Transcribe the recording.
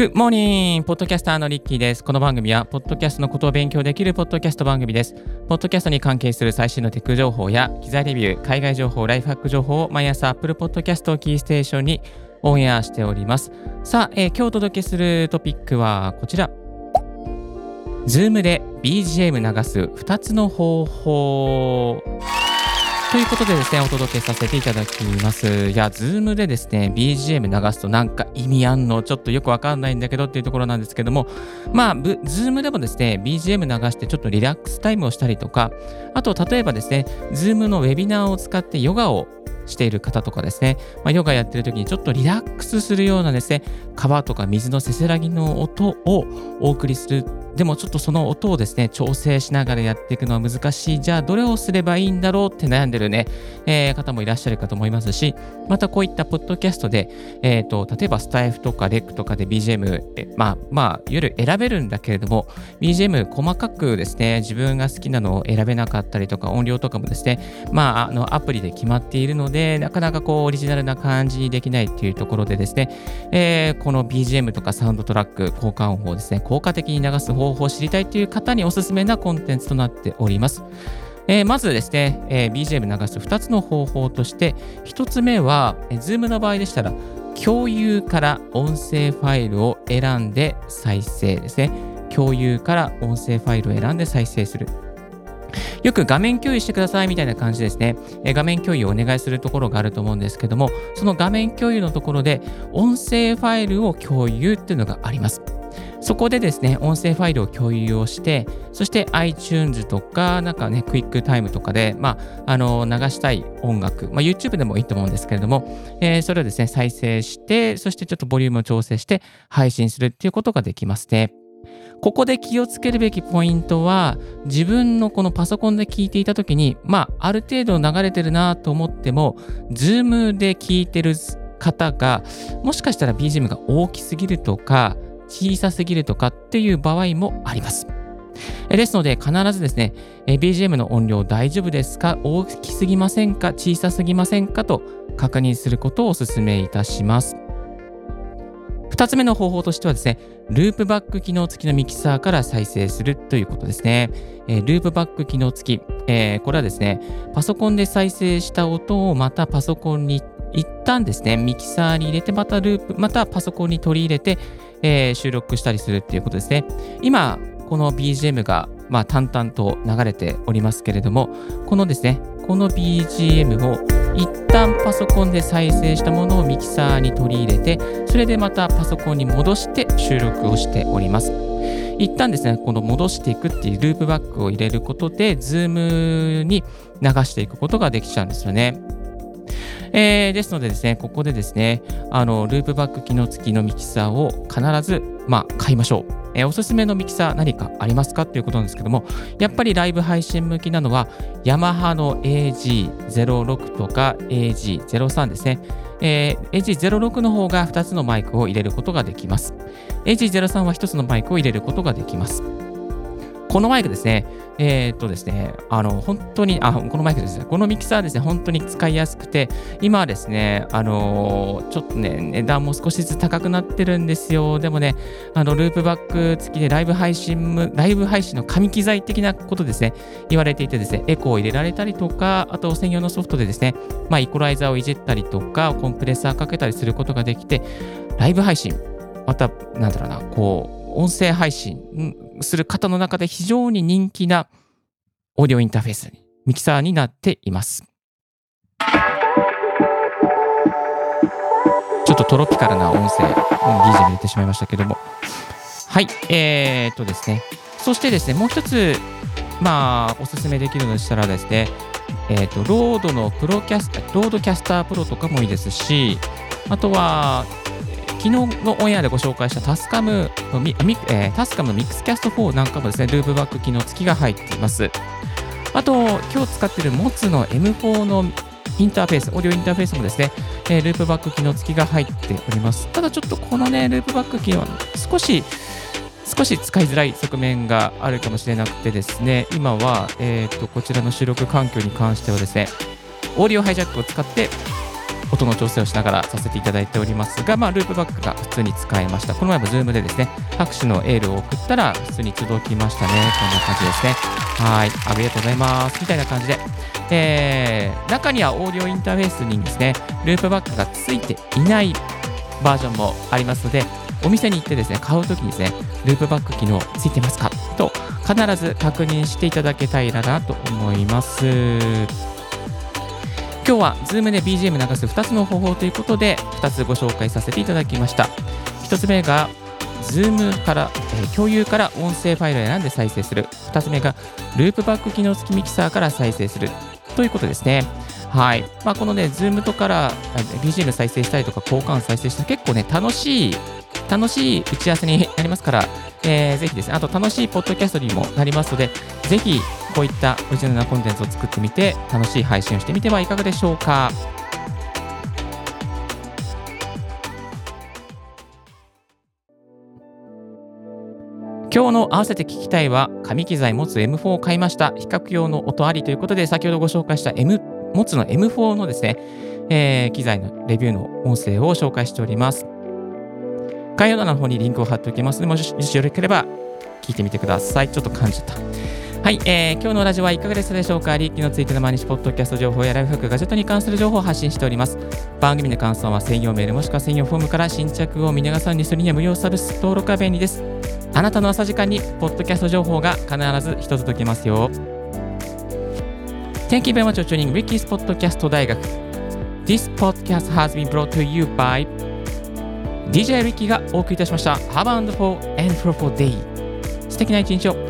Good morning! ポッドキャスターのリッキーです。この番組は、ポッドキャストのことを勉強できるポッドキャスト番組です。ポッドキャストに関係する最新のテック情報や、機材レビュー、海外情報、ライフハック情報を毎朝 Apple Podcast をキーステーションにオンエアしております。さあ、えー、今日お届けするトピックはこちら。Zoom で BGM 流す2つの方法。ということでですね、お届けさせていただきます。いや、 Zoom でですね、BGM 流すとなんか意味あんのちょっとよくわかんないんだけどっていうところなんですけども、まあ、 Zoom でもですね、BGM 流してちょっとリラックスタイムをしたりとか、あと、例えばですね、 Zoom のウェビナーを使ってヨガをしている方とかですね、まあ、ヨガやってる時にちょっとリラックスするようなですね、川とか水のせせらぎの音をお送りするでもちょっとその音をですね、調整しながらやっていくのは難しい。じゃあどれをすればいいんだろうって悩んでるね、えー、方もいらっしゃるかと思いますし、またこういったポッドキャストで、えっ、ー、と、例えばスタイフとかレックとかで BGM、えまあ、まあ、夜選べるんだけれども、BGM 細かくですね、自分が好きなのを選べなかったりとか、音量とかもですね、まあ、あの、アプリで決まっているので、でなかなかこう、オリジナルな感じにできないっていうところでですね、えー、この BGM とかサウンドトラック、効果音をですね、効果的に流す方法を知りたいという方におすすめなコンテンツとなっております。えー、まずですね、えー、BGM 流す2つの方法として、1つ目は、え、Zoom の場合でしたら、共有から音声ファイルを選んで再生ですね。共有から音声ファイルを選んで再生する。よく画面共有してくださいみたいな感じですね。え画面共有をお願いするところがあると思うんですけども、その画面共有のところで音声ファイルを共有っていうのがあります。そこでですね、音声ファイルを共有をして、そして iTunes とか、なんかね、クイックタイムとかで、まあ、あの、流したい音楽、まあ、YouTube でもいいと思うんですけれども、えー、それをですね、再生して、そしてちょっとボリュームを調整して配信するっていうことができますね。ここで気をつけるべきポイントは、自分のこのパソコンで聞いていたときに、まあ、ある程度流れてるなと思っても、Zoom で聞いてる方が、もしかしたら BGM が大きすぎるとか、小さすぎるとかっていう場合もあります。ですので、必ずですね、BGM の音量大丈夫ですか？大きすぎませんか？小さすぎませんか？と確認することをお勧めいたします。2つ目の方法としてはですね、ループバック機能付きのミキサーから再生するということですね。えー、ループバック機能付き、えー、これはですね、パソコンで再生した音をまたパソコンに一旦ですね、ミキサーに入れて、またループ、またパソコンに取り入れて、えー、収録したりするっていうことですね。今、この BGM が、まあ、淡々と流れておりますけれども、このですね、この BGM を一旦パソコンで再生したものをミキサーに取り入れて、それでまたパソコンに戻して収録をしております。一旦ですね、この戻していくっていうループバックを入れることで、Zoom に流していくことができちゃうんですよね。えー、ですのでですね、ここでですね、あの、ループバック機能付きのミキサーを必ず、まあ、買いましょう。えー、おすすめのミキサー何かありますかということなんですけども、やっぱりライブ配信向きなのは、ヤマハの AG06 とか AG03 ですね。えー、AG06 の方が2つのマイクを入れることができます。AG03 は1つのマイクを入れることができます。このマイクですね、えー、っとですね、あの、本当に、あ、このマイクですね、このミキサーですね、本当に使いやすくて、今はですね、あのちょっとね、値段も少しずつ高くなってるんですよ。でもね、あの、ループバック付きでライブ配信、ライブ配信の紙機材的なことですね、言われていてですね、エコーを入れられたりとか、あと専用のソフトでですね、まあ、イコライザーをいじったりとか、コンプレッサーかけたりすることができて、ライブ配信、また、なんだろうな、こう、音声配信する方の中で非常に人気なオーディオインターフェース、ミキサーになっています。ちょっとトロピカルな音声、BGM 入れてしまいましたけども。はい、えー、っとですね。そしてですね、もう一つ、まあ、おすすめできるのでしたらですね、えー、っと、 RODE の PodCaster、RODECaster Pro とかもいいですし、あとは、昨日のオンエアでご紹介した TASCAM のミ、えー、タスカムミックスキャスト4なんかもですね、ループバック機能付きが入っています。あと、今日使っている MOTS の M4 のインターフェース、オーディオインターフェースもですね、えー、ループバック機能付きが入っております。ただちょっとこのね、ループバック機能、少し、少し使いづらい側面があるかもしれなくてですね、今は、えーと、こちらの収録環境に関してはですね、オーディオハイジャックを使って音の調整をしながらさせていただいておりますが、まあ、ループバックが普通に使えました。この前も Zoom でですね、拍手のエールを送ったら普通に届きましたね。こんな感じですね。はい、ありがとうございます。みたいな感じで、えー、中にはオーディオインターフェースにですね、ループバックがついていないバージョンもありますので、お店に行ってですね、買うときにですね、ループバック機能ついてますか？と必ず確認していただけたらなと思います。今日は Zoom で BGM 流す2つの方法ということで2つご紹介させていただきました。1つ目が Zoom から、えー、共有から音声ファイルを選んで再生する。2つ目がループバック機能付きミキサーから再生するということですね。はい。まあ、このね、Zoom とから BGM 再生したりとか、交換再生した結構ね、楽しい楽しい打ち合わせになりますから、えー、ぜひですね、あと楽しいポッドキャストにもなりますので、ぜひこういったオリジナルなコンテンツを作ってみて、楽しい配信をしてみてはいかがでしょうか？今日の合わせて聞きたいは、紙機材持つ M4 を買いました。比較用の音ありということで、先ほどご紹介した M、持つの M4 のですね、えー、機材のレビューの音声を紹介しております。概要欄の方にリンクを貼っておきますので、もしよろしければ聞いてみてください。ちょっと感じた。はい、えー、今日のラジオはいかがでしたでしょうか？リッキーのついての毎日ポッドキャスト情報やライフハック、ガジェットに関する情報を発信しております。番組の感想は専用メールもしくは専用フォームから新着を見逃さずにするには無料サービス登録は便利です。あなたの朝時間にポッドキャスト情報が必ず一つ届きますよ。Thank you very much for tuning Ricky's Podcast 大学。This podcast has been brought to you by DJ リッキーがお送りいたしました Have a wonderful and fruitful day 素敵な一日を